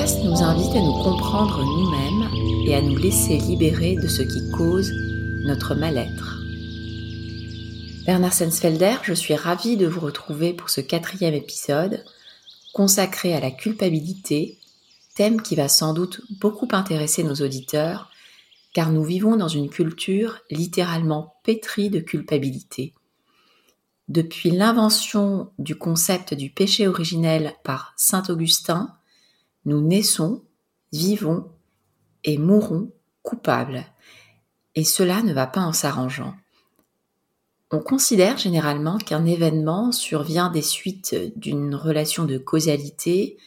nous invite à nous comprendre nous-mêmes et à nous laisser libérer de ce qui cause notre mal-être. Bernard Sensfelder, je suis ravie de vous retrouver pour ce quatrième épisode consacré à la culpabilité, thème qui va sans doute beaucoup intéresser nos auditeurs, car nous vivons dans une culture littéralement pétrie de culpabilité. Depuis l'invention du concept du péché originel par Saint Augustin, nous naissons, vivons et mourons coupables. Et cela ne va pas en s'arrangeant. On considère généralement qu'un événement survient des suites d'une relation de causalité,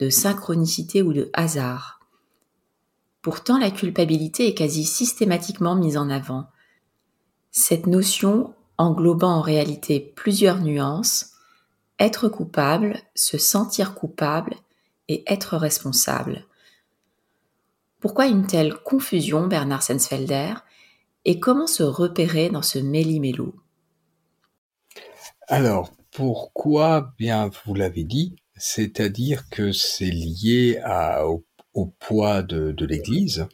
de synchronicité ou de hasard. Pourtant, la culpabilité est quasi systématiquement mise en avant. Cette notion englobant en réalité plusieurs nuances, être coupable, se sentir coupable et être responsable. Pourquoi une telle confusion, Bernard Sensfelder et comment se repérer dans ce méli-mélo? Alors, pourquoi Bien, vous l'avez dit, c'est-à-dire que c'est lié au, poids de, l'Église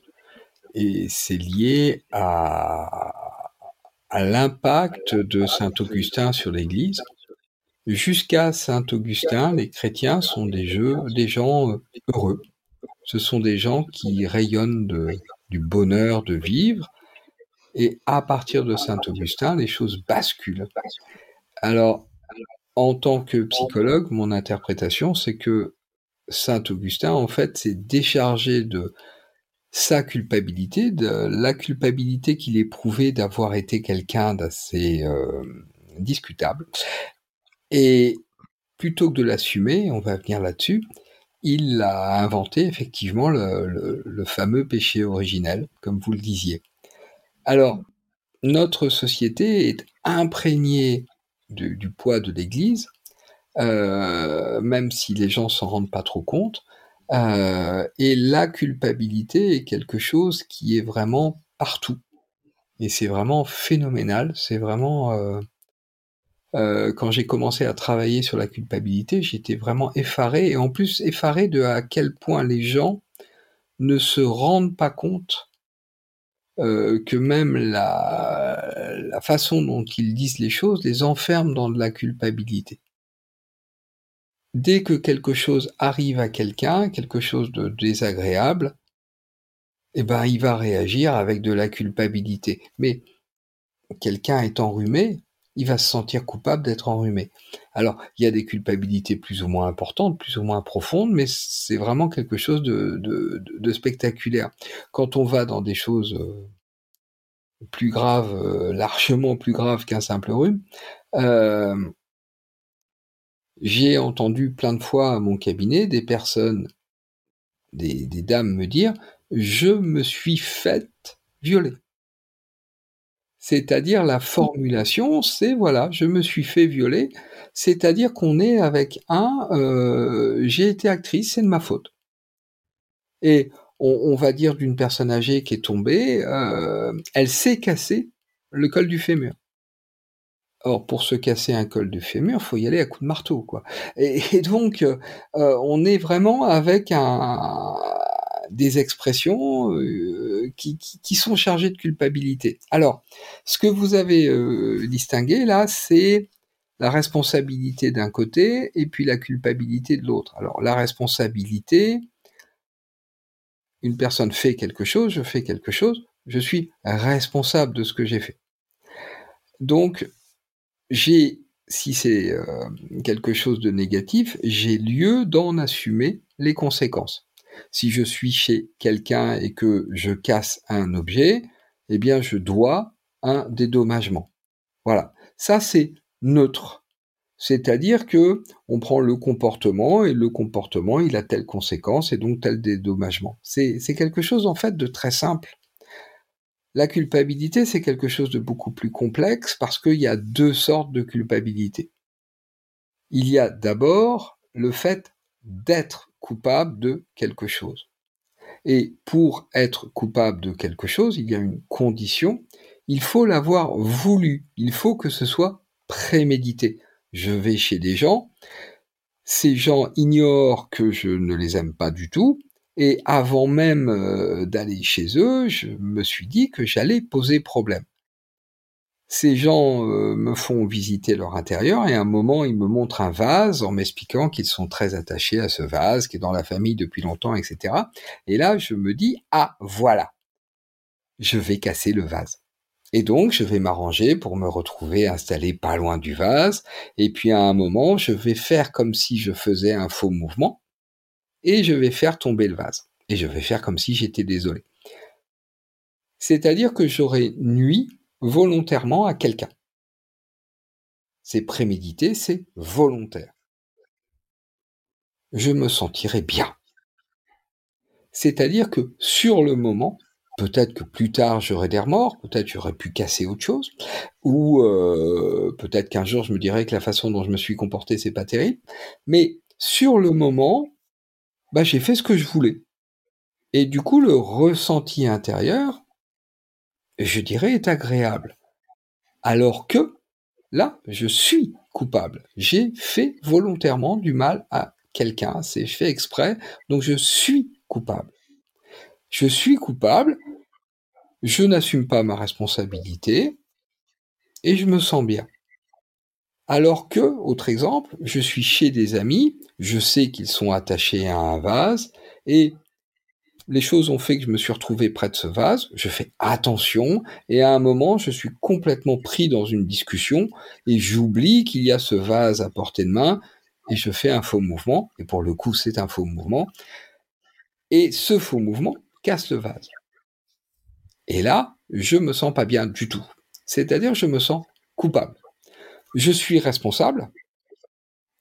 et c'est lié à, l'impact de Saint Augustin sur l'Église. Jusqu'à Saint Augustin, les chrétiens sont des, gens heureux. Ce sont des gens qui rayonnent du bonheur de vivre, et à partir de Saint-Augustin, les choses basculent. Alors, en tant que psychologue, mon interprétation, c'est que Saint-Augustin, en fait, s'est déchargé de sa culpabilité, de la culpabilité qu'il éprouvait d'avoir été quelqu'un d'assez euh, discutable. Et plutôt que de l'assumer, on va venir là-dessus, il a inventé effectivement le fameux péché originel, comme vous le disiez. Alors, notre société est imprégnée du, poids de l'Église, euh, même si les gens s'en rendent pas trop compte. Euh, et la culpabilité est quelque chose qui est vraiment partout. Et c'est vraiment phénoménal. C'est vraiment... Euh, quand j'ai commencé à travailler sur la culpabilité, j'étais vraiment effaré. Et en plus, effaré de à quel point les gens ne se rendent pas compte euh, que même la, la façon dont ils disent les choses les enferme dans de la culpabilité. Dès que quelque chose arrive à quelqu'un, quelque chose de désagréable, eh ben, il va réagir avec de la culpabilité. Mais quelqu'un est enrhumé, il va se sentir coupable d'être enrhumé. Alors, il y a des culpabilités plus ou moins importantes, plus ou moins profondes, mais c'est vraiment quelque chose de, spectaculaire. Quand on va dans des choses euh, plus graves, euh, largement plus graves qu'un simple rhume, euh, j'ai entendu plein de fois à mon cabinet des personnes, des, des dames me dire, je me suis faite violer. C'est-à-dire la formulation, c'est voilà, je me suis fait violer, c'est-à-dire qu'on est avec un, euh, j'ai été actrice, c'est de ma faute. Et on, va dire d'une personne âgée qui est tombée, euh, elle s'est cassée le col du fémur. Or, pour se casser un col du fémur, faut y aller à coup de marteau, quoi. Et, donc, euh, on est vraiment avec un, des expressions euh, qui, sont chargées de culpabilité. Alors, ce que vous avez euh, distingué là, c'est la responsabilité d'un côté et puis la culpabilité de l'autre. Alors, la responsabilité, une personne fait quelque chose, je fais quelque chose, je suis responsable de ce que j'ai fait. Donc, j'ai, si c'est euh, quelque chose de négatif, j'ai lieu d'en assumer les conséquences. Si je suis chez quelqu'un et que je casse un objet, eh bien, je dois un dédommagement. Voilà. Ça, c'est neutre. C'est-à-dire que on prend le comportement et le comportement, il a telle conséquence et donc tel dédommagement. C'est quelque chose en fait de très simple. La culpabilité, c'est quelque chose de beaucoup plus complexe parce qu'il y a deux sortes de culpabilité. Il y a d'abord le fait d'être coupable de quelque chose. Et pour être coupable de quelque chose, il y a une condition, il faut l'avoir voulu, il faut que ce soit prémédité. Je vais chez des gens, ces gens ignorent que je ne les aime pas du tout, et avant même euh, d'aller chez eux, je me suis dit que j'allais poser problème. Ces gens euh, me font visiter leur intérieur et à un moment ils me montrent un vase en m'expliquant qu'ils sont très attachés à ce vase qui est dans la famille depuis longtemps, etc. Et là je me dis ah voilà, je vais casser le vase. Et donc, je vais m'arranger pour me retrouver installé pas loin du vase. Et puis, à un moment, je vais faire comme si je faisais un faux mouvement. Et je vais faire tomber le vase. Et je vais faire comme si j'étais désolé. C'est-à-dire que j'aurais nuit volontairement à quelqu'un. C'est prémédité, c'est volontaire. Je me sentirai bien. C'est-à-dire que sur le moment, peut-être que plus tard j'aurais des remords, peut-être j'aurais pu casser autre chose, ou euh, peut-être qu'un jour je me dirais que la façon dont je me suis comporté c'est pas terrible, mais sur le moment, bah j'ai fait ce que je voulais. Et du coup le ressenti intérieur, je dirais, est agréable. Alors que là, je suis coupable. J'ai fait volontairement du mal à quelqu'un, c'est fait exprès, donc je suis coupable je suis coupable, je n'assume pas ma responsabilité et je me sens bien. Alors que, autre exemple, je suis chez des amis, je sais qu'ils sont attachés à un vase et les choses ont fait que je me suis retrouvé près de ce vase, je fais attention et à un moment je suis complètement pris dans une discussion et j'oublie qu'il y a ce vase à portée de main et je fais un faux mouvement et pour le coup c'est un faux mouvement et ce faux mouvement casse le vase. Et là, je me sens pas bien du tout. C'est-à-dire, je me sens coupable. Je suis responsable,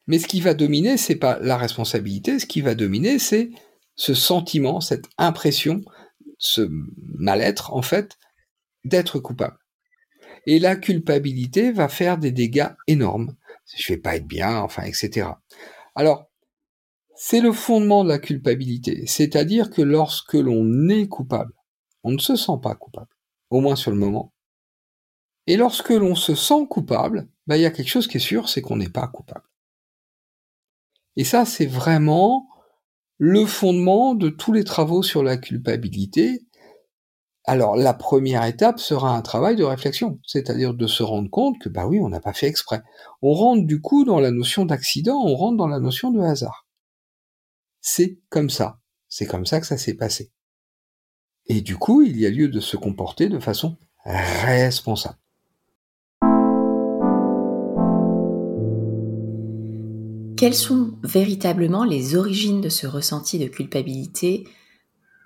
mais ce qui va dominer, c'est pas la responsabilité. Ce qui va dominer, c'est ce sentiment, cette impression, ce mal-être, en fait, d'être coupable. Et la culpabilité va faire des dégâts énormes. Je vais pas être bien, enfin, etc. Alors, c'est le fondement de la culpabilité, c'est-à-dire que lorsque l'on est coupable, on ne se sent pas coupable, au moins sur le moment. Et lorsque l'on se sent coupable, bah, il y a quelque chose qui est sûr, c'est qu'on n'est pas coupable. Et ça, c'est vraiment le fondement de tous les travaux sur la culpabilité. Alors, la première étape sera un travail de réflexion, c'est-à-dire de se rendre compte que, bah oui, on n'a pas fait exprès. On rentre du coup dans la notion d'accident, on rentre dans la notion de hasard c'est comme ça. C'est comme ça que ça s'est passé. Et du coup, il y a lieu de se comporter de façon responsable. Quelles sont véritablement les origines de ce ressenti de culpabilité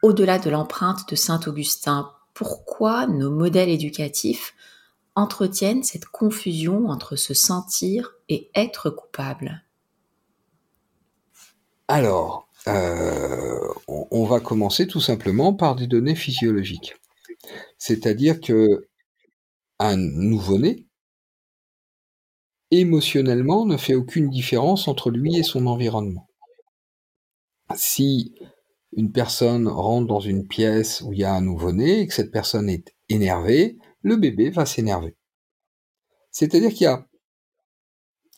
au-delà de l'empreinte de Saint Augustin Pourquoi nos modèles éducatifs entretiennent cette confusion entre se sentir et être coupable? Alors, euh, on, va commencer tout simplement par des données physiologiques. C'est-à-dire que un nouveau-né, émotionnellement, ne fait aucune différence entre lui et son environnement. Si une personne rentre dans une pièce où il y a un nouveau-né et que cette personne est énervée, le bébé va s'énerver. C'est-à-dire qu'il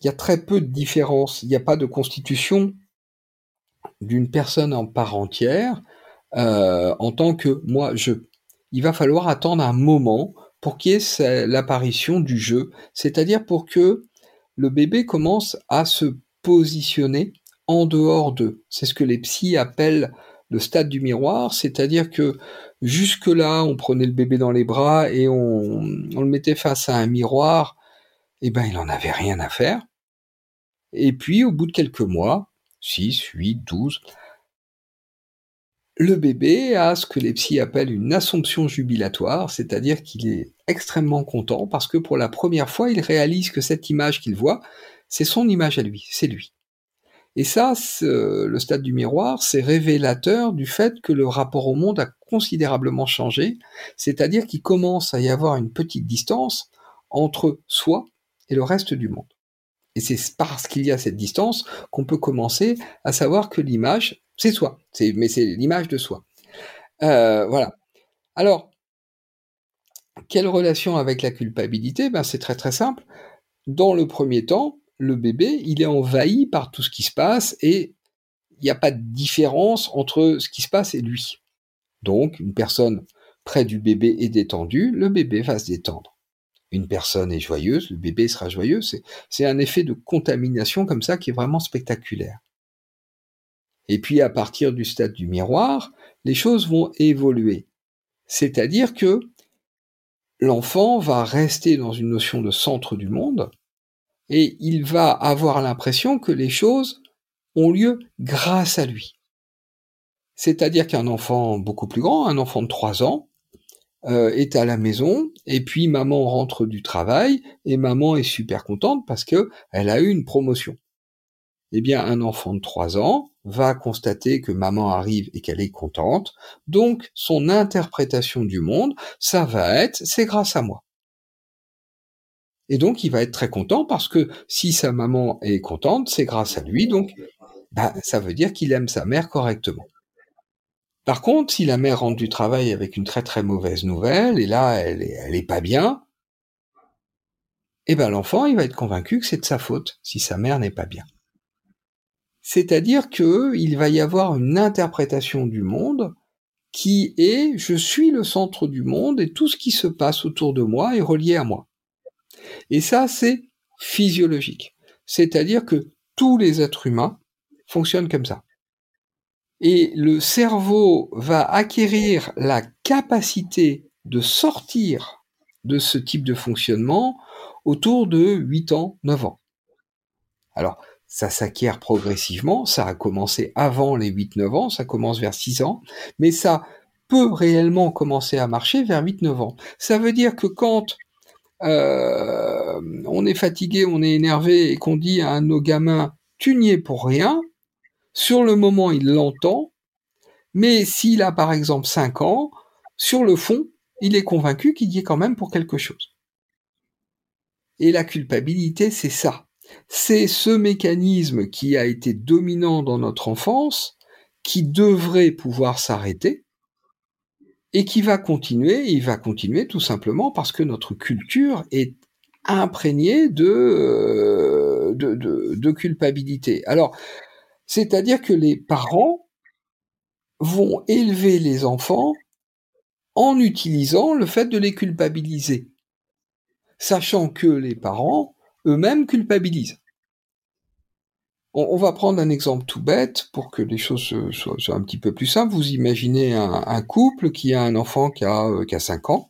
y a, très peu de différence, il n'y a pas de constitution d'une personne en part entière euh, en tant que moi je. Il va falloir attendre un moment pour qu'il y ait l'apparition du jeu, c'est-à-dire pour que le bébé commence à se positionner en dehors d'eux. C'est ce que les psys appellent le stade du miroir, c'est-à-dire que jusque-là, on prenait le bébé dans les bras et on, le mettait face à un miroir, et eh ben il en avait rien à faire. Et puis, au bout de quelques mois, 6, 8, 12. Le bébé a ce que les psys appellent une assomption jubilatoire, c'est-à-dire qu'il est extrêmement content parce que pour la première fois, il réalise que cette image qu'il voit, c'est son image à lui, c'est lui. Et ça, le stade du miroir, c'est révélateur du fait que le rapport au monde a considérablement changé, c'est-à-dire qu'il commence à y avoir une petite distance entre soi et le reste du monde. Et c'est parce qu'il y a cette distance qu'on peut commencer à savoir que l'image, c'est soi. Mais c'est l'image de soi. Euh, voilà. Alors, quelle relation avec la culpabilité? Ben, C'est très très simple. Dans le premier temps, le bébé, il est envahi par tout ce qui se passe et il n'y a pas de différence entre ce qui se passe et lui. Donc, une personne près du bébé est détendue, le bébé va se détendre. Une personne est joyeuse, le bébé sera joyeux. C'est un effet de contamination comme ça qui est vraiment spectaculaire. Et puis, à partir du stade du miroir, les choses vont évoluer. C'est-à-dire que l'enfant va rester dans une notion de centre du monde et il va avoir l'impression que les choses ont lieu grâce à lui. C'est-à-dire qu'un enfant beaucoup plus grand, un enfant de 3 ans, euh, est à la maison et puis maman rentre du travail et maman est super contente parce que elle a eu une promotion. Eh bien, un enfant de 3 ans va constater que maman arrive et qu'elle est contente, donc son interprétation du monde, ça va être c'est grâce à moi. Et donc il va être très content parce que si sa maman est contente, c'est grâce à lui, donc bah, ça veut dire qu'il aime sa mère correctement. Par contre, si la mère rentre du travail avec une très très mauvaise nouvelle, et là elle est, elle est pas bien, eh ben l'enfant il va être convaincu que c'est de sa faute si sa mère n'est pas bien. C'est-à-dire que il va y avoir une interprétation du monde qui est je suis le centre du monde et tout ce qui se passe autour de moi est relié à moi. Et ça c'est physiologique. C'est-à-dire que tous les êtres humains fonctionnent comme ça. Et le cerveau va acquérir la capacité de sortir de ce type de fonctionnement autour de 8 ans, 9 ans. Alors, ça s'acquiert progressivement, ça a commencé avant les 8-9 ans, ça commence vers 6 ans, mais ça peut réellement commencer à marcher vers 8-9 ans. Ça veut dire que quand euh, on est fatigué, on est énervé et qu'on dit à nos gamins tu n'y es pour rien, sur le moment il l'entend, mais s'il a par exemple 5 ans, sur le fond, il est convaincu qu'il y est quand même pour quelque chose. Et la culpabilité, c'est ça c'est ce mécanisme qui a été dominant dans notre enfance qui devrait pouvoir s'arrêter et qui va continuer, il va continuer tout simplement parce que notre culture est imprégnée de, euh, culpabilité. Alors, c'est-à-dire que les parents vont élever les enfants en utilisant le fait de les culpabiliser, sachant que les parents eux-mêmes culpabilisent. On, va prendre un exemple tout bête pour que les choses soient, un petit peu plus simples. Vous imaginez un, couple qui a un enfant qui a, euh, qui a 5 ans,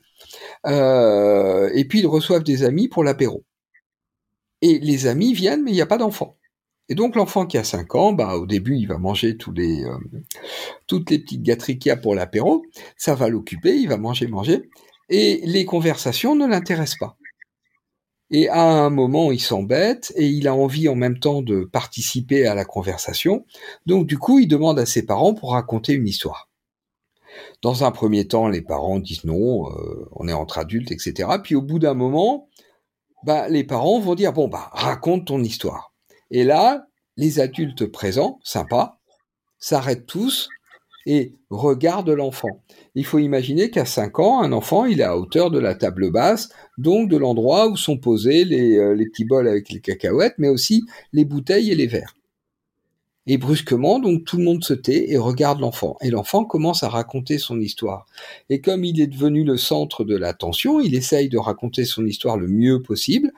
euh, et puis ils reçoivent des amis pour l'apéro. Et les amis viennent, mais il n'y a pas d'enfant. Et donc l'enfant qui a 5 ans, bah, au début, il va manger euh, toutes les petites gâteries qu'il y a pour l'apéro. Ça va l'occuper, il va manger, manger. Et les conversations ne l'intéressent pas. Et à un moment, il s'embête et il a envie en même temps de participer à la conversation. Donc du coup, il demande à ses parents pour raconter une histoire. Dans un premier temps, les parents disent non, euh, on est entre adultes, etc. Puis au bout d'un moment, bah, les parents vont dire bon bah raconte ton histoire. Et là, les adultes présents, sympas, s'arrêtent tous et regardent l'enfant. Il faut imaginer qu'à 5 ans, un enfant, il est à hauteur de la table basse, donc de l'endroit où sont posés les, euh, les, petits bols avec les cacahuètes, mais aussi les bouteilles et les verres. Et brusquement, donc tout le monde se tait et regarde l'enfant. Et l'enfant commence à raconter son histoire. Et comme il est devenu le centre de l'attention, il essaye de raconter son histoire le mieux possible.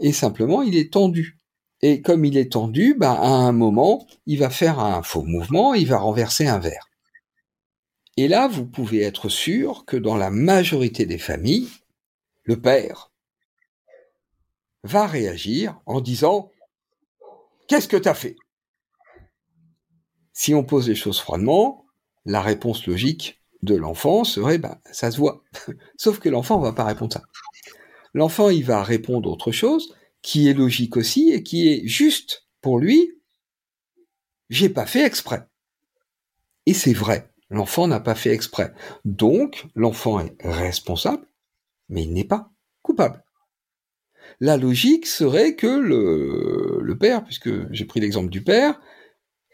Et simplement, il est tendu. Et comme il est tendu, bah, à un moment, il va faire un faux mouvement, il va renverser un verre. Et là, vous pouvez être sûr que dans la majorité des familles, le père va réagir en disant Qu'est-ce que t'as fait? Si on pose les choses froidement, la réponse logique de l'enfant serait bah, ça se voit. Sauf que l'enfant ne va pas répondre ça. L'enfant, il va répondre autre chose qui est logique aussi et qui est juste pour lui. J'ai pas fait exprès. Et c'est vrai. L'enfant n'a pas fait exprès. Donc, l'enfant est responsable, mais il n'est pas coupable. La logique serait que le, père, puisque j'ai pris l'exemple du père,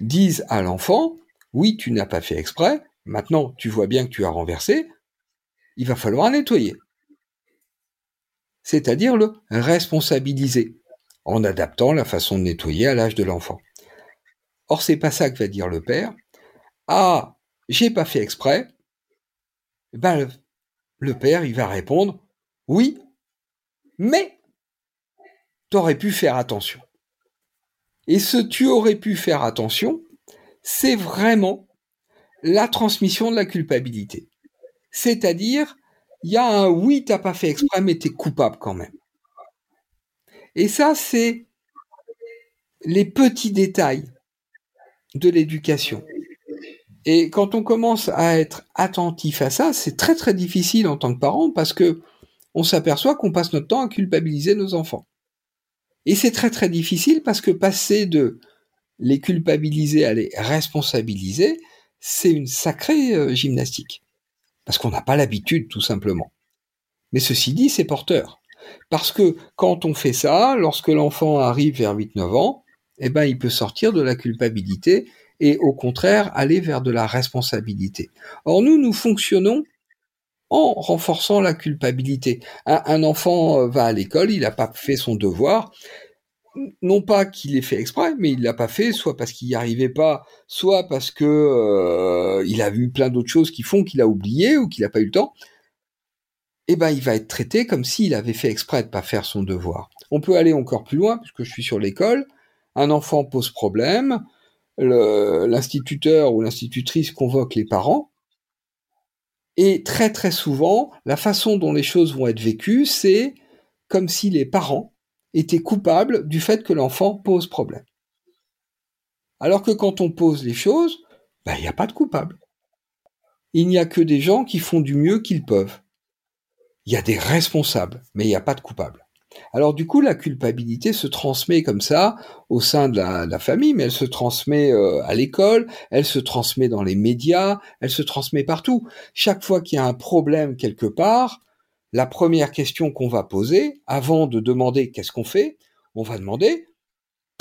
dise à l'enfant, oui, tu n'as pas fait exprès, maintenant tu vois bien que tu as renversé, il va falloir nettoyer. C'est-à-dire le responsabiliser, en adaptant la façon de nettoyer à l'âge de l'enfant. Or, c'est pas ça que va dire le père. Ah, j'ai pas fait exprès. Ben, le père, il va répondre, oui, mais t'aurais pu faire attention. Et ce tu aurais pu faire attention, c'est vraiment la transmission de la culpabilité. C'est-à-dire, il y a un oui, t'as pas fait exprès, mais t'es coupable quand même. Et ça, c'est les petits détails de l'éducation. Et quand on commence à être attentif à ça, c'est très très difficile en tant que parent parce que on s'aperçoit qu'on passe notre temps à culpabiliser nos enfants. Et c'est très très difficile parce que passer de les culpabiliser à les responsabiliser, c'est une sacrée euh, gymnastique. Parce qu'on n'a pas l'habitude, tout simplement. Mais ceci dit, c'est porteur. Parce que quand on fait ça, lorsque l'enfant arrive vers 8-9 ans, eh ben, il peut sortir de la culpabilité et au contraire aller vers de la responsabilité. Or, nous, nous fonctionnons en renforçant la culpabilité. Un, enfant euh, va à l'école, il n'a pas fait son devoir, non pas qu'il l'ait fait exprès, mais il l'a pas fait, soit parce qu'il n'y arrivait pas, soit parce que euh, il a vu plein d'autres choses qui font qu'il a oublié ou qu'il n'a pas eu le temps. Eh ben, il va être traité comme s'il avait fait exprès de pas faire son devoir. On peut aller encore plus loin, puisque je suis sur l'école. Un enfant pose problème, l'instituteur ou l'institutrice convoque les parents, et très très souvent, la façon dont les choses vont être vécues, c'est comme si les parents étaient coupables du fait que l'enfant pose problème. Alors que quand on pose les choses, ben, il n'y a pas de coupable. Il n'y a que des gens qui font du mieux qu'ils peuvent. Il y a des responsables, mais il n'y a pas de coupables. Alors du coup, la culpabilité se transmet comme ça au sein de la, famille, mais elle se transmet euh, à l'école, elle se transmet dans les médias, elle se transmet partout. Chaque fois qu'il y a un problème quelque part, la première question qu'on va poser, avant de demander qu'est-ce qu'on fait, on va demander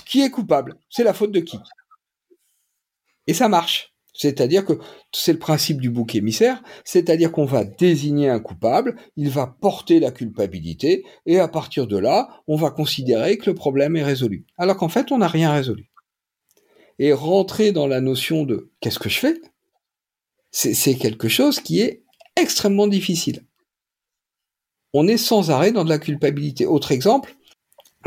qui est coupable? C'est la faute de qui? Et ça marche. C'est-à-dire que c'est le principe du bouc émissaire, c'est-à-dire qu'on va désigner un coupable, il va porter la culpabilité, et à partir de là, on va considérer que le problème est résolu. Alors qu'en fait, on n'a rien résolu. Et rentrer dans la notion de qu'est-ce que je fais, c'est quelque chose qui est extrêmement difficile. On est sans arrêt dans de la culpabilité. Autre exemple,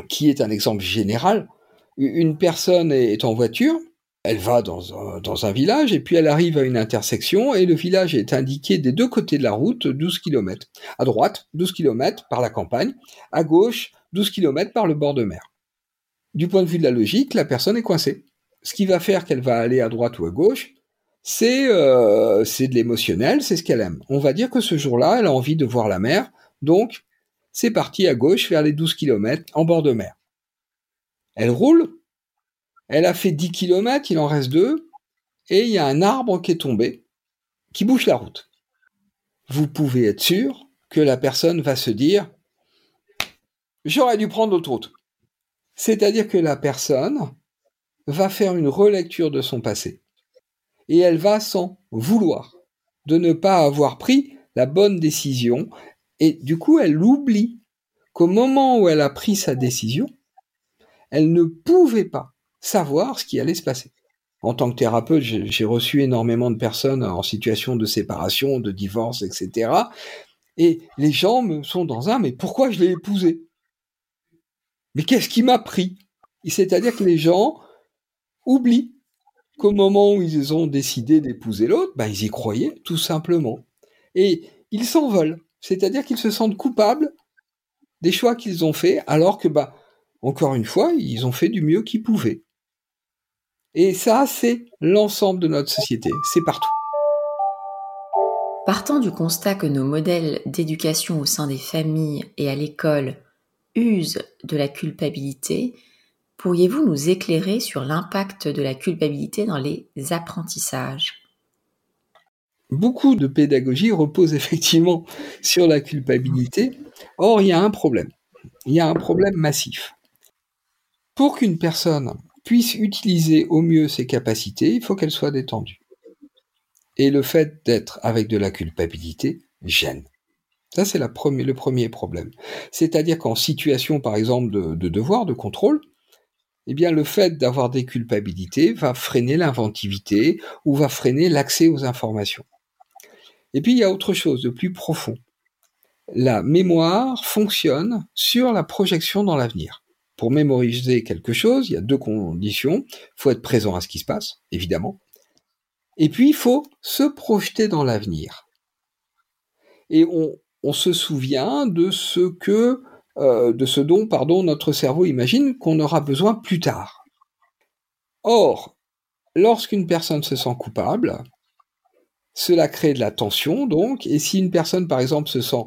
qui est un exemple général, une personne est en voiture, elle va dans un, village et puis elle arrive à une intersection et le village est indiqué des deux côtés de la route 12 km. À droite, 12 km par la campagne, à gauche, 12 km par le bord de mer. Du point de vue de la logique, la personne est coincée. Ce qui va faire qu'elle va aller à droite ou à gauche, c'est euh, de l'émotionnel, c'est ce qu'elle aime. On va dire que ce jour-là, elle a envie de voir la mer, donc c'est parti à gauche vers les 12 km en bord de mer. Elle roule, elle a fait 10 km, il en reste 2, et il y a un arbre qui est tombé, qui bouche la route. Vous pouvez être sûr que la personne va se dire J'aurais dû prendre l'autre route. C'est-à-dire que la personne va faire une relecture de son passé. Et elle va s'en vouloir de ne pas avoir pris la bonne décision. Et du coup, elle oublie qu'au moment où elle a pris sa décision, elle ne pouvait pas savoir ce qui allait se passer. En tant que thérapeute, j'ai reçu énormément de personnes en situation de séparation, de divorce, etc. Et les gens me sont dans un, mais pourquoi je l'ai épousé? Mais qu'est-ce qui m'a pris? C'est-à-dire que les gens oublient qu'au moment où ils ont décidé d'épouser l'autre, ben, ils y croyaient, tout simplement. Et ils s'en veulent. C'est-à-dire qu'ils se sentent coupables des choix qu'ils ont faits, alors que, bah, encore une fois, ils ont fait du mieux qu'ils pouvaient. Et ça, c'est l'ensemble de notre société, c'est partout. Partant du constat que nos modèles d'éducation au sein des familles et à l'école usent de la culpabilité, pourriez-vous nous éclairer sur l'impact de la culpabilité dans les apprentissages? Beaucoup de pédagogie repose effectivement sur la culpabilité. Or, il y a un problème. Il y a un problème massif. Pour qu'une personne puisse utiliser au mieux ses capacités, il faut qu'elle soit détendue. Et le fait d'être avec de la culpabilité gêne. Ça, c'est le premier problème. C'est-à-dire qu'en situation, par exemple, de, devoir, de contrôle, eh bien, le fait d'avoir des culpabilités va freiner l'inventivité ou va freiner l'accès aux informations. Et puis, il y a autre chose de plus profond. La mémoire fonctionne sur la projection dans l'avenir. Pour mémoriser quelque chose, il y a deux conditions. Il faut être présent à ce qui se passe, évidemment. Et puis, il faut se projeter dans l'avenir. Et on, se souvient de ce que, euh, de ce dont, pardon, notre cerveau imagine qu'on aura besoin plus tard. Or, lorsqu'une personne se sent coupable, cela crée de la tension, donc, et si une personne, par exemple, se sent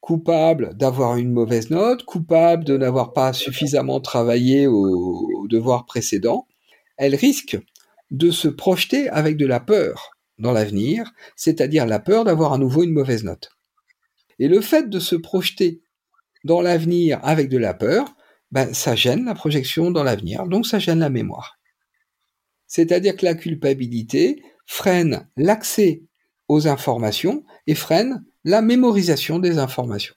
coupable d'avoir une mauvaise note, coupable de n'avoir pas suffisamment travaillé au, devoir précédent, elle risque de se projeter avec de la peur dans l'avenir, c'est-à-dire la peur d'avoir à nouveau une mauvaise note. Et le fait de se projeter dans l'avenir avec de la peur, ben, ça gêne la projection dans l'avenir, donc ça gêne la mémoire. C'est-à-dire que la culpabilité freine l'accès aux informations et freine la mémorisation des informations.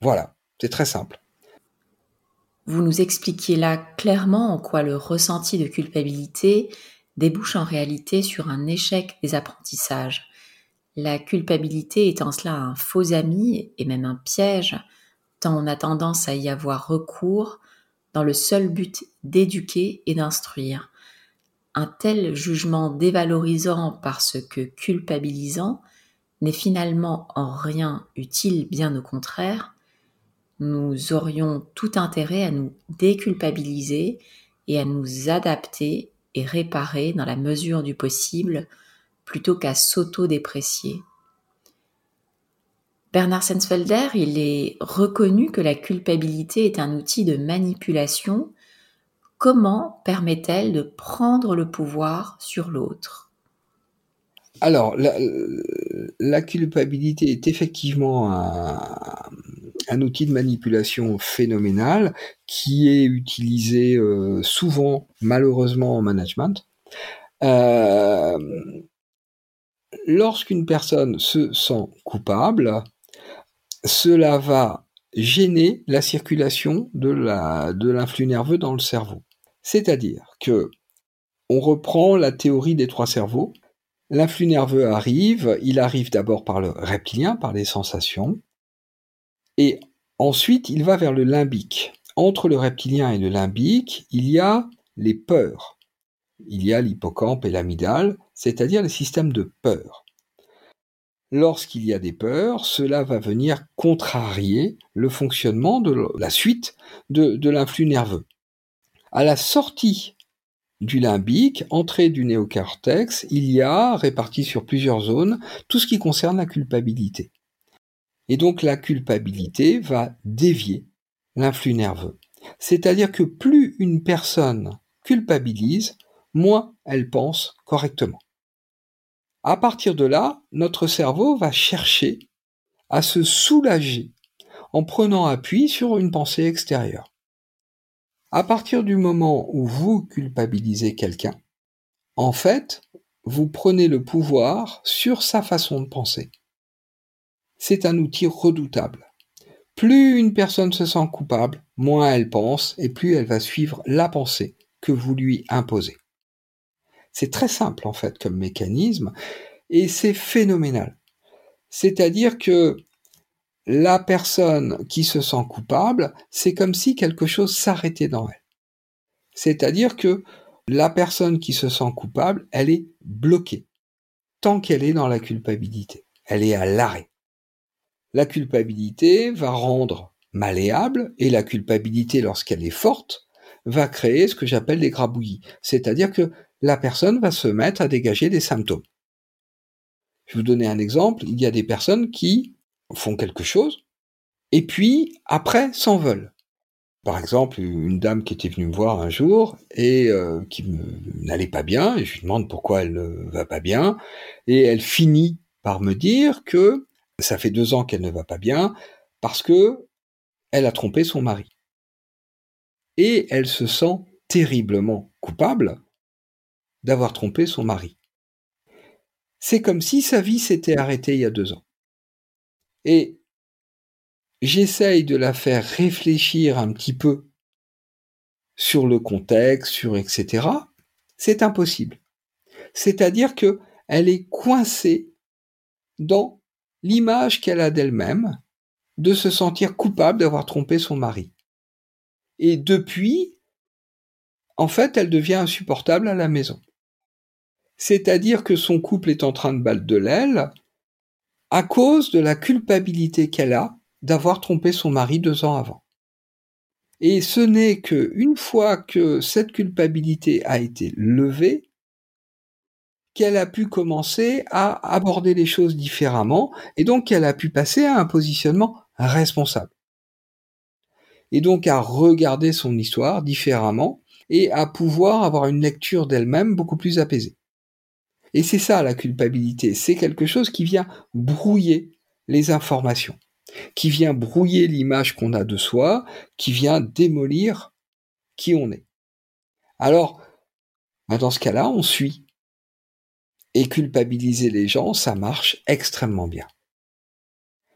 Voilà, c'est très simple. Vous nous expliquiez là clairement en quoi le ressenti de culpabilité débouche en réalité sur un échec des apprentissages. La culpabilité en cela un faux ami et même un piège, tant on a tendance à y avoir recours dans le seul but d'éduquer et d'instruire. Un tel jugement dévalorisant parce que culpabilisant n'est finalement en rien utile, bien au contraire. Nous aurions tout intérêt à nous déculpabiliser et à nous adapter et réparer dans la mesure du possible plutôt qu'à s'auto-déprécier. Bernard Sensfelder, il est reconnu que la culpabilité est un outil de manipulation. Comment permet-elle de prendre le pouvoir sur l'autre? Alors, la, culpabilité est effectivement un, outil de manipulation phénoménal qui est utilisé euh, souvent, malheureusement, en management. Euh, lorsqu'une personne se sent coupable, cela va gêner la circulation de l'influx nerveux dans le cerveau. C'est-à-dire que on reprend la théorie des trois cerveaux. L'influx nerveux arrive, il arrive d'abord par le reptilien, par les sensations, et ensuite il va vers le limbique. Entre le reptilien et le limbique, il y a les peurs. Il y a l'hippocampe et l'amygdale, c'est-à-dire les systèmes de peur. Lorsqu'il y a des peurs, cela va venir contrarier le fonctionnement de la suite de, l'influx nerveux. À la sortie du limbique, entrée du néocortex, il y a, réparti sur plusieurs zones, tout ce qui concerne la culpabilité. Et donc la culpabilité va dévier l'influx nerveux. C'est-à-dire que plus une personne culpabilise, moins elle pense correctement. À partir de là, notre cerveau va chercher à se soulager en prenant appui sur une pensée extérieure. À partir du moment où vous culpabilisez quelqu'un, en fait, vous prenez le pouvoir sur sa façon de penser. C'est un outil redoutable. Plus une personne se sent coupable, moins elle pense et plus elle va suivre la pensée que vous lui imposez. C'est très simple en fait comme mécanisme et c'est phénoménal. C'est-à-dire que la personne qui se sent coupable, c'est comme si quelque chose s'arrêtait dans elle. C'est-à-dire que la personne qui se sent coupable, elle est bloquée tant qu'elle est dans la culpabilité. Elle est à l'arrêt. La culpabilité va rendre malléable et la culpabilité, lorsqu'elle est forte, va créer ce que j'appelle des grabouillis. C'est-à-dire que la personne va se mettre à dégager des symptômes. Je vais vous donner un exemple. Il y a des personnes qui font quelque chose et puis après s'en veulent. Par exemple, une dame qui était venue me voir un jour et euh, qui n'allait pas bien, et je lui demande pourquoi elle ne va pas bien, et elle finit par me dire que ça fait deux ans qu'elle ne va pas bien parce que elle a trompé son mari. Et elle se sent terriblement coupable d'avoir trompé son mari. C'est comme si sa vie s'était arrêtée il y a deux ans. Et j'essaye de la faire réfléchir un petit peu sur le contexte, sur etc., c'est impossible. C'est-à-dire que elle est coincée dans l'image qu'elle a d'elle-même de se sentir coupable d'avoir trompé son mari. Et depuis, en fait, elle devient insupportable à la maison. C'est-à-dire que son couple est en train de battre de l'aile à cause de la culpabilité qu'elle a d'avoir trompé son mari deux ans avant. Et ce n'est qu'une fois que cette culpabilité a été levée, qu'elle a pu commencer à aborder les choses différemment, et donc qu'elle a pu passer à un positionnement responsable. Et donc à regarder son histoire différemment, et à pouvoir avoir une lecture d'elle-même beaucoup plus apaisée. Et c'est ça la culpabilité, c'est quelque chose qui vient brouiller les informations qui vient brouiller l'image qu'on a de soi, qui vient démolir qui on est. Alors, bah, dans ce cas-là, on suit. Et culpabiliser les gens, ça marche extrêmement bien.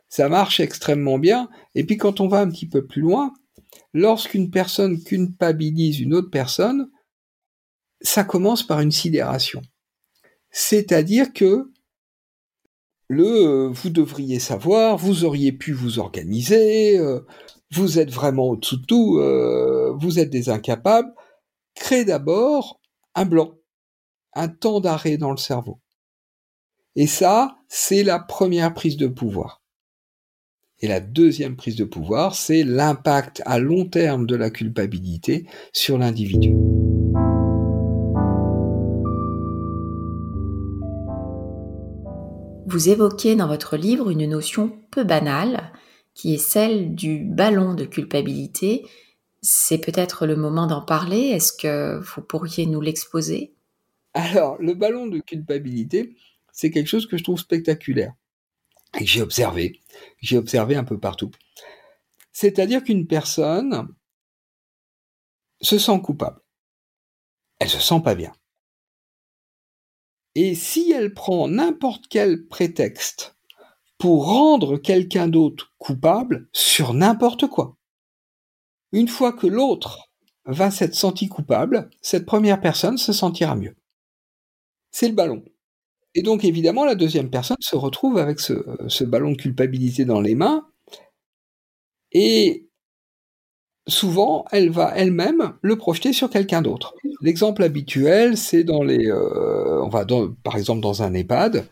Ça marche extrêmement bien. Et puis quand on va un petit peu plus loin, lorsqu'une personne culpabilise une autre personne, ça commence par une sidération. C'est-à-dire que le euh, vous devriez savoir, vous auriez pu vous organiser, euh, vous êtes vraiment au-dessous de tout, euh, vous êtes des incapables, crée d'abord un blanc, un temps d'arrêt dans le cerveau. Et ça, c'est la première prise de pouvoir. Et la deuxième prise de pouvoir, c'est l'impact à long terme de la culpabilité sur l'individu. Vous évoquez dans votre livre une notion peu banale, qui est celle du ballon de culpabilité. C'est peut-être le moment d'en parler. Est-ce que vous pourriez nous l'exposer? Alors, le ballon de culpabilité, c'est quelque chose que je trouve spectaculaire et que j'ai observé. J'ai observé un peu partout. C'est-à-dire qu'une personne se sent coupable. Elle se sent pas bien. Et si elle prend n'importe quel prétexte pour rendre quelqu'un d'autre coupable sur n'importe quoi, une fois que l'autre va s'être senti coupable, cette première personne se sentira mieux. C'est le ballon. Et donc évidemment, la deuxième personne se retrouve avec ce, ballon de culpabilité dans les mains, et souvent, elle va elle-même le projeter sur quelqu'un d'autre. L'exemple habituel, c'est dans les, euh, on va dans, par exemple dans un EHPAD,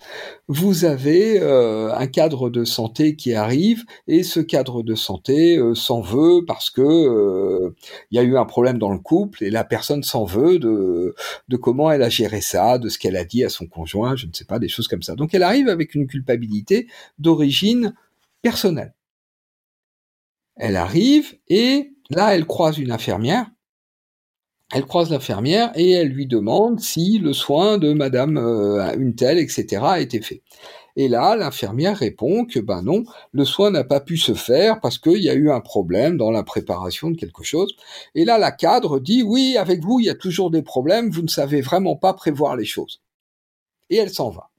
vous avez euh, un cadre de santé qui arrive et ce cadre de santé euh, s'en veut parce que il y a eu un problème dans le couple et la personne s'en veut de, de comment elle a géré ça, de ce qu'elle a dit à son conjoint, je ne sais pas, des choses comme ça. Donc elle arrive avec une culpabilité d'origine personnelle. Elle arrive et Là, elle croise une infirmière. Elle croise l'infirmière et elle lui demande si le soin de Madame euh, une telle, etc., a été fait. Et là, l'infirmière répond que ben non, le soin n'a pas pu se faire parce qu'il y a eu un problème dans la préparation de quelque chose. Et là, la cadre dit oui, avec vous, il y a toujours des problèmes, vous ne savez vraiment pas prévoir les choses. Et elle s'en va.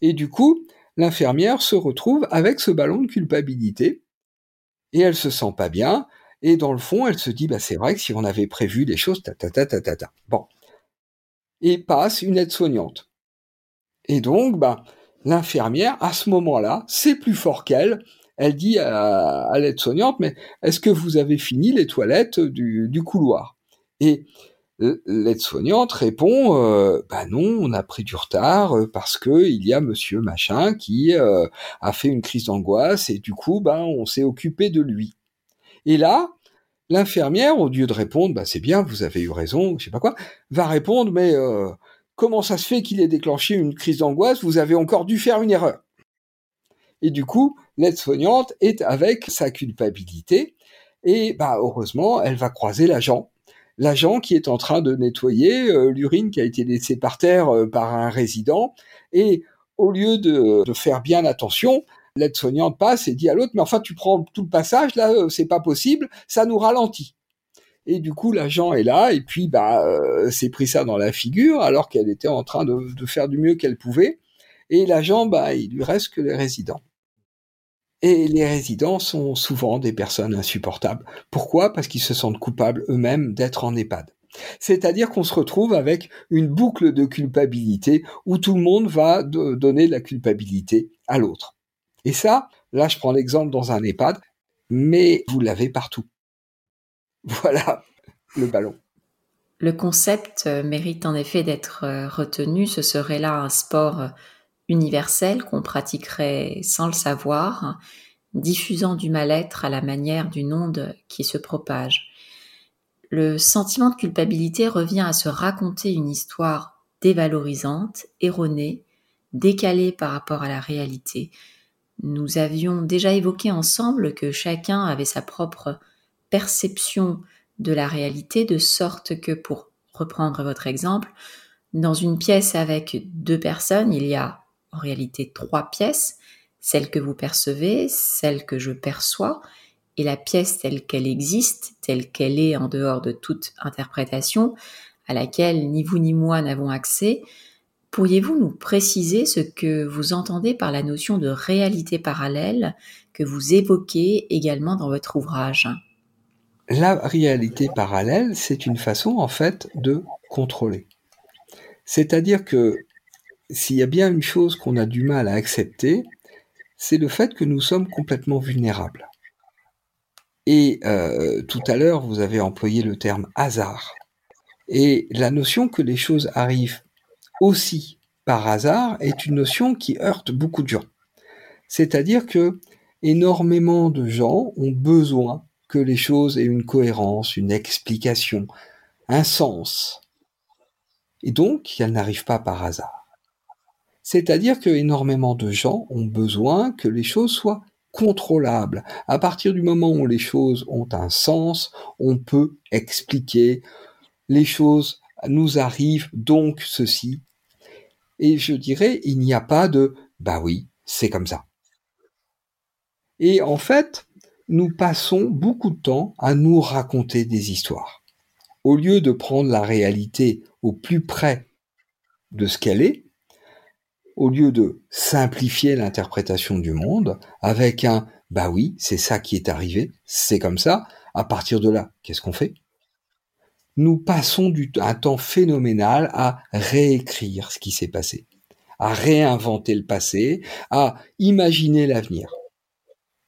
Et du coup, l'infirmière se retrouve avec ce ballon de culpabilité et elle se sent pas bien et dans le fond, elle se dit, bah, c'est vrai que si on avait prévu des choses, ta ta ta ta ta ta. Bon. Et passe une aide-soignante. Et donc, bah, l'infirmière, à ce moment-là, c'est plus fort qu'elle. Elle dit à, l'aide-soignante, mais est-ce que vous avez fini les toilettes du, couloir? Et l'aide-soignante répond, euh, bah non, on a pris du retard euh, parce que il y a Monsieur machin qui euh, a fait une crise d'angoisse et du coup, ben, on s'est occupé de lui. Et là, l'infirmière, au lieu de répondre, bah, c'est bien, vous avez eu raison, je sais pas quoi, va répondre, mais euh, comment ça se fait qu'il ait déclenché une crise d'angoisse? Vous avez encore dû faire une erreur. Et du coup, l'aide-soignante est avec sa culpabilité, et bah, heureusement, elle va croiser l'agent. L'agent qui est en train de nettoyer euh, l'urine qui a été laissée par terre euh, par un résident, et au lieu de, de faire bien attention, l'aide-soignante passe et dit à l'autre, mais enfin, tu prends tout le passage, là, euh, c'est pas possible, ça nous ralentit. Et du coup, l'agent est là, et puis, bah, euh, s'est pris ça dans la figure, alors qu'elle était en train de, faire du mieux qu'elle pouvait. Et l'agent, bah, il lui reste que les résidents. Et les résidents sont souvent des personnes insupportables. Pourquoi? Parce qu'ils se sentent coupables eux-mêmes d'être en EHPAD. C'est-à-dire qu'on se retrouve avec une boucle de culpabilité où tout le monde va donner la culpabilité à l'autre. Et ça, là je prends l'exemple dans un EHPAD, mais vous l'avez partout. Voilà le ballon. Le concept mérite en effet d'être euh, retenu. Ce serait là un sport universel qu'on pratiquerait sans le savoir, diffusant du mal-être à la manière d'une onde qui se propage. Le sentiment de culpabilité revient à se raconter une histoire dévalorisante, erronée, décalée par rapport à la réalité. Nous avions déjà évoqué ensemble que chacun avait sa propre perception de la réalité, de sorte que, pour reprendre votre exemple, dans une pièce avec deux personnes, il y a en réalité trois pièces, celle que vous percevez, celle que je perçois, et la pièce telle qu'elle existe, telle qu'elle est en dehors de toute interprétation, à laquelle ni vous ni moi n'avons accès, pourriez-vous nous préciser ce que vous entendez par la notion de réalité parallèle que vous évoquez également dans votre ouvrage? La réalité parallèle, c'est une façon en fait de contrôler. C'est-à-dire que s'il y a bien une chose qu'on a du mal à accepter, c'est le fait que nous sommes complètement vulnérables. Et euh, tout à l'heure, vous avez employé le terme hasard. Et la notion que les choses arrivent aussi par hasard est une notion qui heurte beaucoup de gens. C'est-à-dire que énormément de gens ont besoin que les choses aient une cohérence, une explication, un sens. Et donc, elles n'arrivent pas par hasard. C'est-à-dire que énormément de gens ont besoin que les choses soient contrôlables. À partir du moment où les choses ont un sens, on peut expliquer les choses nous arrivent donc ceci. Et je dirais, il n'y a pas de bah oui, c'est comme ça. Et en fait, nous passons beaucoup de temps à nous raconter des histoires. Au lieu de prendre la réalité au plus près de ce qu'elle est, au lieu de simplifier l'interprétation du monde avec un bah oui, c'est ça qui est arrivé, c'est comme ça, à partir de là, qu'est-ce qu'on fait? Nous passons un temps phénoménal à réécrire ce qui s'est passé, à réinventer le passé, à imaginer l'avenir.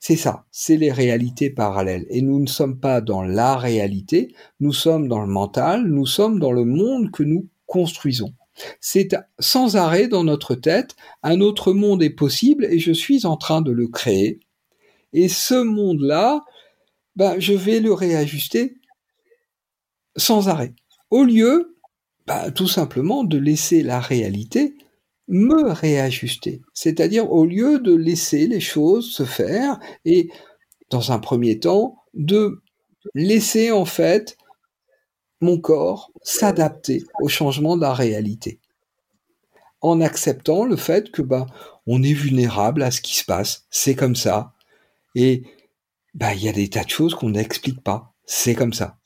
C'est ça, c'est les réalités parallèles. Et nous ne sommes pas dans la réalité, nous sommes dans le mental, nous sommes dans le monde que nous construisons. C'est sans arrêt dans notre tête, un autre monde est possible et je suis en train de le créer. Et ce monde-là, ben, je vais le réajuster sans arrêt. Au lieu, ben, tout simplement, de laisser la réalité me réajuster. C'est-à-dire, au lieu de laisser les choses se faire et, dans un premier temps, de laisser en fait mon corps s'adapter au changement de la réalité. En acceptant le fait que bah, on est vulnérable à ce qui se passe, c'est comme ça. Et bah il y a des tas de choses qu'on n'explique pas, c'est comme ça.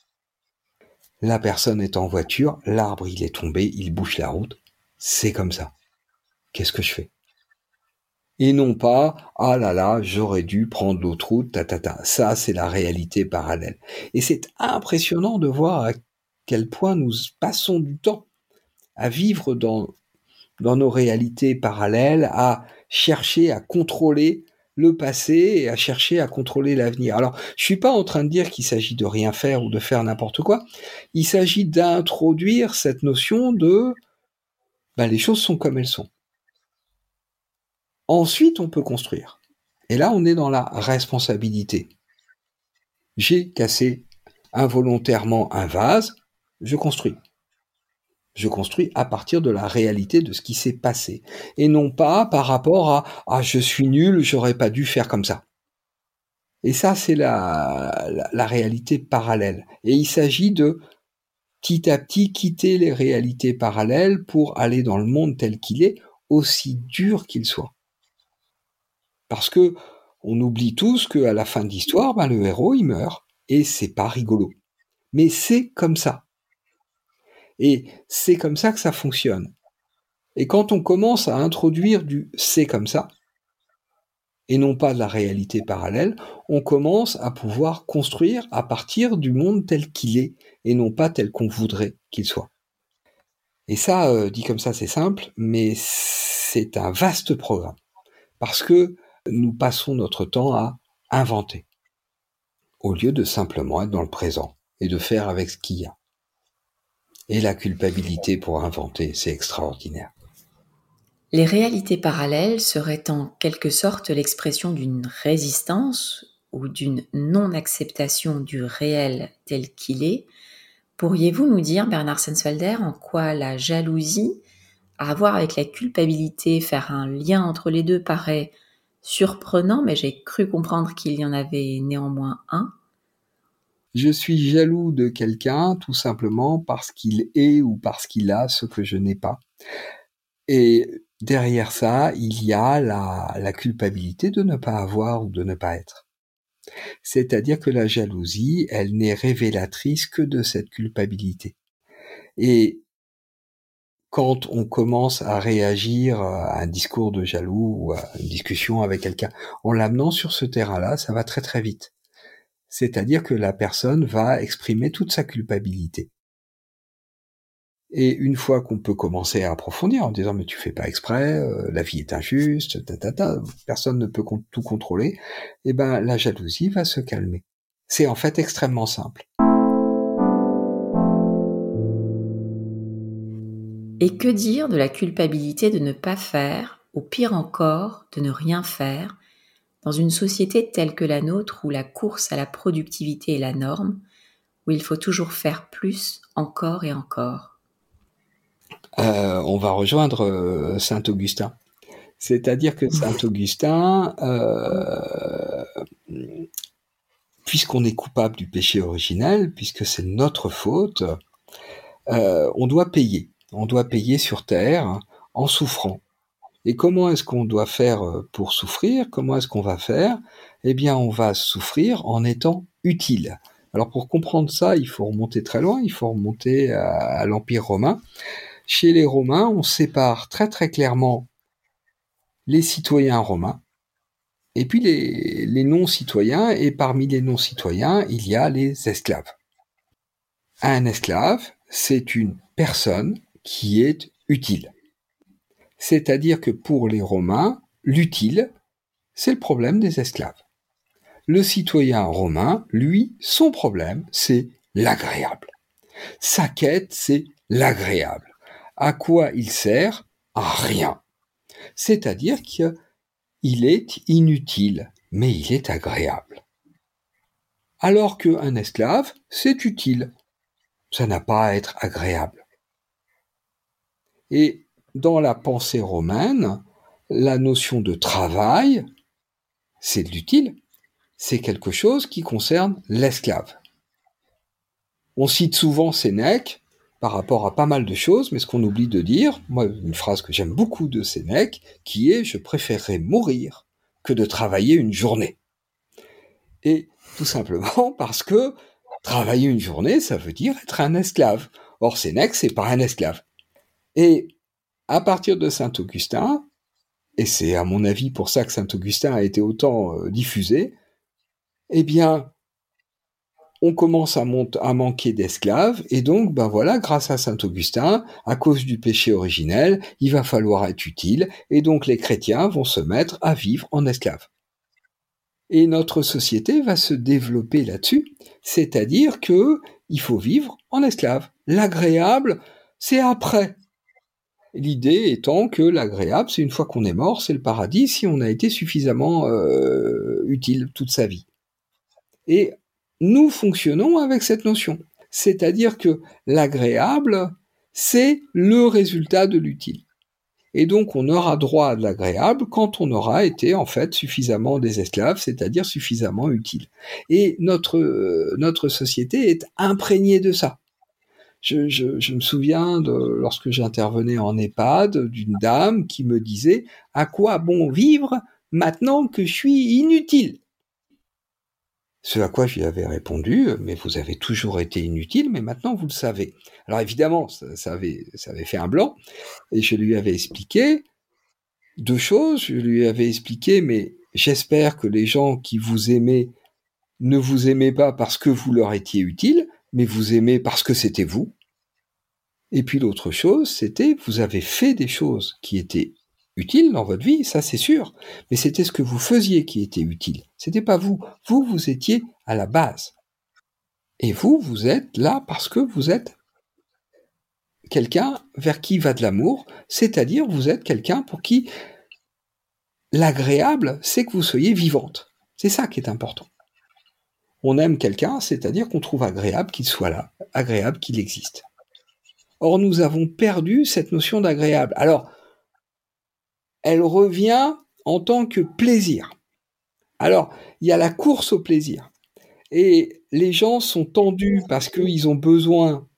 La personne est en voiture, l'arbre il est tombé, il bouche la route, c'est comme ça. Qu'est-ce que je fais? Et non pas ah là là j'aurais dû prendre l'autre route ta ta ta ça c'est la réalité parallèle. Et c'est impressionnant de voir à quel point nous passons du temps à vivre dans, dans nos réalités parallèles, à chercher à contrôler le passé et à chercher à contrôler l'avenir. Alors, je suis pas en train de dire qu'il s'agit de rien faire ou de faire n'importe quoi. Il s'agit d'introduire cette notion de ben, les choses sont comme elles sont. Ensuite, on peut construire. Et là, on est dans la responsabilité. J'ai cassé involontairement un vase, je construis. Je construis à partir de la réalité de ce qui s'est passé. Et non pas par rapport à Ah, je suis nul, j'aurais pas dû faire comme ça. Et ça, c'est la, la, réalité parallèle. Et il s'agit de petit à petit quitter les réalités parallèles pour aller dans le monde tel qu'il est, aussi dur qu'il soit. Parce que on oublie tous qu'à la fin de l'histoire, ben, le héros, il meurt. Et c'est pas rigolo. Mais c'est comme ça. Et c'est comme ça que ça fonctionne. Et quand on commence à introduire du c'est comme ça, et non pas de la réalité parallèle, on commence à pouvoir construire à partir du monde tel qu'il est et non pas tel qu'on voudrait qu'il soit. Et ça, euh, dit comme ça, c'est simple, mais c'est un vaste programme parce que nous passons notre temps à inventer au lieu de simplement être dans le présent et de faire avec ce qu'il y a. Et la culpabilité pour inventer, c'est extraordinaire. Les réalités parallèles seraient en quelque sorte l'expression d'une résistance ou d'une non-acceptation du réel tel qu'il est. Pourriez-vous nous dire, Bernard Sensfelder, en quoi la jalousie, à voir avec la culpabilité, faire un lien entre les deux paraît surprenant, mais j'ai cru comprendre qu'il y en avait néanmoins un Je suis jaloux de quelqu'un tout simplement parce qu'il est ou parce qu'il a ce que je n'ai pas. Et derrière ça, il y a la, culpabilité de ne pas avoir ou de ne pas être. C'est-à-dire que la jalousie, elle n'est révélatrice que de cette culpabilité. Et quand on commence à réagir à un discours de jaloux ou à une discussion avec quelqu'un en l'amenant sur ce terrain-là, ça va très très vite. C'est-à-dire que la personne va exprimer toute sa culpabilité. Et une fois qu'on peut commencer à approfondir en disant mais tu fais pas exprès, euh, la vie est injuste, ta, personne ne peut tout contrôler, eh ben la jalousie va se calmer. C'est en fait extrêmement simple. Et que dire de la culpabilité de ne pas faire, ou pire encore, de ne rien faire, dans une société telle que la nôtre où la course à la productivité est la norme, où il faut toujours faire plus, encore et encore euh, on va rejoindre euh, Saint Augustin. C'est-à-dire que Saint Augustin, euh, puisqu'on est coupable du péché originel, puisque c'est notre faute, on doit payer. On doit payer sur terre en souffrant. Et comment est-ce qu'on doit faire pour souffrir? Comment est-ce qu'on va faire? Eh bien, on va souffrir en étant utile. Alors pour comprendre ça, il faut remonter très loin, il faut remonter à l'Empire romain. Chez les Romains, on sépare très très clairement les citoyens romains et puis les, non-citoyens, et parmi les non-citoyens, il y a les esclaves. Un esclave, c'est une personne qui est utile. C'est-à-dire que pour les Romains, l'utile, c'est le problème des esclaves. Le citoyen romain, lui, son problème, c'est l'agréable. Sa quête, c'est l'agréable. À quoi il sert? À rien. C'est-à-dire qu'il est inutile, mais il est agréable. Alors qu'un esclave, c'est utile. Ça n'a pas à être agréable. Et dans la pensée romaine, la notion de travail, c'est de l'utile. C'est quelque chose qui concerne l'esclave. On cite souvent Sénèque, par rapport à pas mal de choses, mais ce qu'on oublie de dire, moi, une phrase que j'aime beaucoup de Sénèque, qui est « je préférerais mourir que de travailler une journée ». Et tout simplement parce que travailler une journée, ça veut dire être un esclave. Or, Sénèque, c'est pas un esclave. Et à partir de Saint-Augustin, et c'est à mon avis pour ça que Saint-Augustin a été autant euh, diffusé, eh bien, on commence à, manquer d'esclaves, et donc, ben voilà, grâce à saint Augustin, à cause du péché originel, il va falloir être utile, et donc les chrétiens vont se mettre à vivre en esclaves. Et notre société va se développer là-dessus, c'est-à-dire que il faut vivre en esclave. L'agréable, c'est après. L'idée étant que l'agréable, c'est une fois qu'on est mort, c'est le paradis si on a été suffisamment euh, utile toute sa vie. Et nous fonctionnons avec cette notion. C'est-à-dire que l'agréable, c'est le résultat de l'utile. Et donc on aura droit à de l'agréable quand on aura été en fait suffisamment des esclaves, c'est-à-dire suffisamment utile. Et notre, notre société est imprégnée de ça. Je, me souviens de lorsque j'intervenais en EHPAD d'une dame qui me disait à quoi bon vivre maintenant que je suis inutile? Ce à quoi je lui avais répondu, mais vous avez toujours été inutile, mais maintenant vous le savez. Alors évidemment, ça, avait, ça avait fait un blanc, et je lui avais expliqué deux choses. Je lui avais expliqué, mais j'espère que les gens qui vous aimaient ne vous aimaient pas parce que vous leur étiez utile, mais vous aimez parce que c'était vous. Et puis l'autre chose, c'était vous avez fait des choses qui étaient utiles dans votre vie, ça c'est sûr, mais c'était ce que vous faisiez qui était utile. C'était pas vous. Vous, vous étiez à la base. Et vous, vous êtes là parce que vous êtes quelqu'un vers qui va de l'amour, c'est-à-dire vous êtes quelqu'un pour qui l'agréable, c'est que vous soyez vivante. C'est ça qui est important. On aime quelqu'un, c'est-à-dire qu'on trouve agréable qu'il soit là, agréable qu'il existe. Or, nous avons perdu cette notion d'agréable. Alors, elle revient en tant que plaisir. Alors, il y a la course au plaisir. Et les gens sont tendus parce qu'ils ont besoin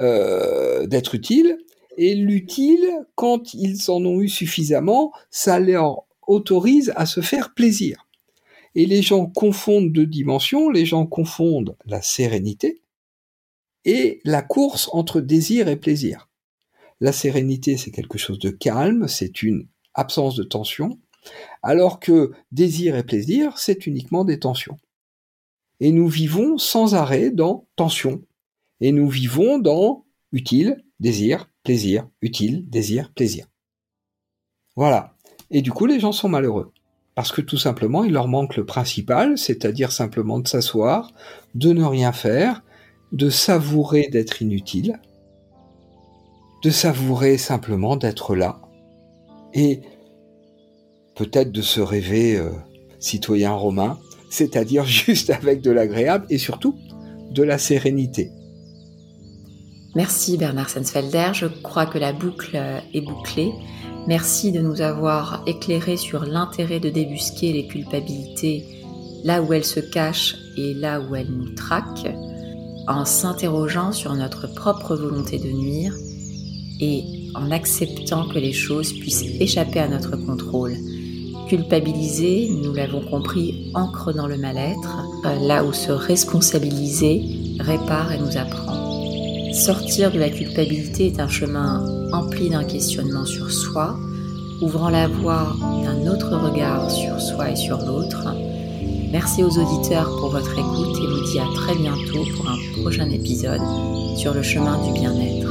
euh, d'être utiles. Et l'utile, quand ils en ont eu suffisamment, ça leur autorise à se faire plaisir. Et les gens confondent deux dimensions, les gens confondent la sérénité et la course entre désir et plaisir. La sérénité, c'est quelque chose de calme, c'est une absence de tension, alors que désir et plaisir, c'est uniquement des tensions. Et nous vivons sans arrêt dans tension, et nous vivons dans utile, désir, plaisir, utile, désir, plaisir. Voilà. Et du coup, les gens sont malheureux. Parce que tout simplement, il leur manque le principal, c'est-à-dire simplement de s'asseoir, de ne rien faire, de savourer d'être inutile, de savourer simplement d'être là, et peut-être de se rêver euh, citoyen romain, c'est-à-dire juste avec de l'agréable et surtout de la sérénité. Merci Bernard Sensfelder, je crois que la boucle est bouclée. Merci de nous avoir éclairé sur l'intérêt de débusquer les culpabilités là où elles se cachent et là où elles nous traquent, en s'interrogeant sur notre propre volonté de nuire et en acceptant que les choses puissent échapper à notre contrôle. Culpabiliser, nous l'avons compris, ancre dans le mal-être, là où se responsabiliser répare et nous apprend. Sortir de la culpabilité est un chemin empli d'un questionnement sur soi, ouvrant la voie d'un autre regard sur soi et sur l'autre. Merci aux auditeurs pour votre écoute et vous dis à très bientôt pour un prochain épisode sur le chemin du bien-être.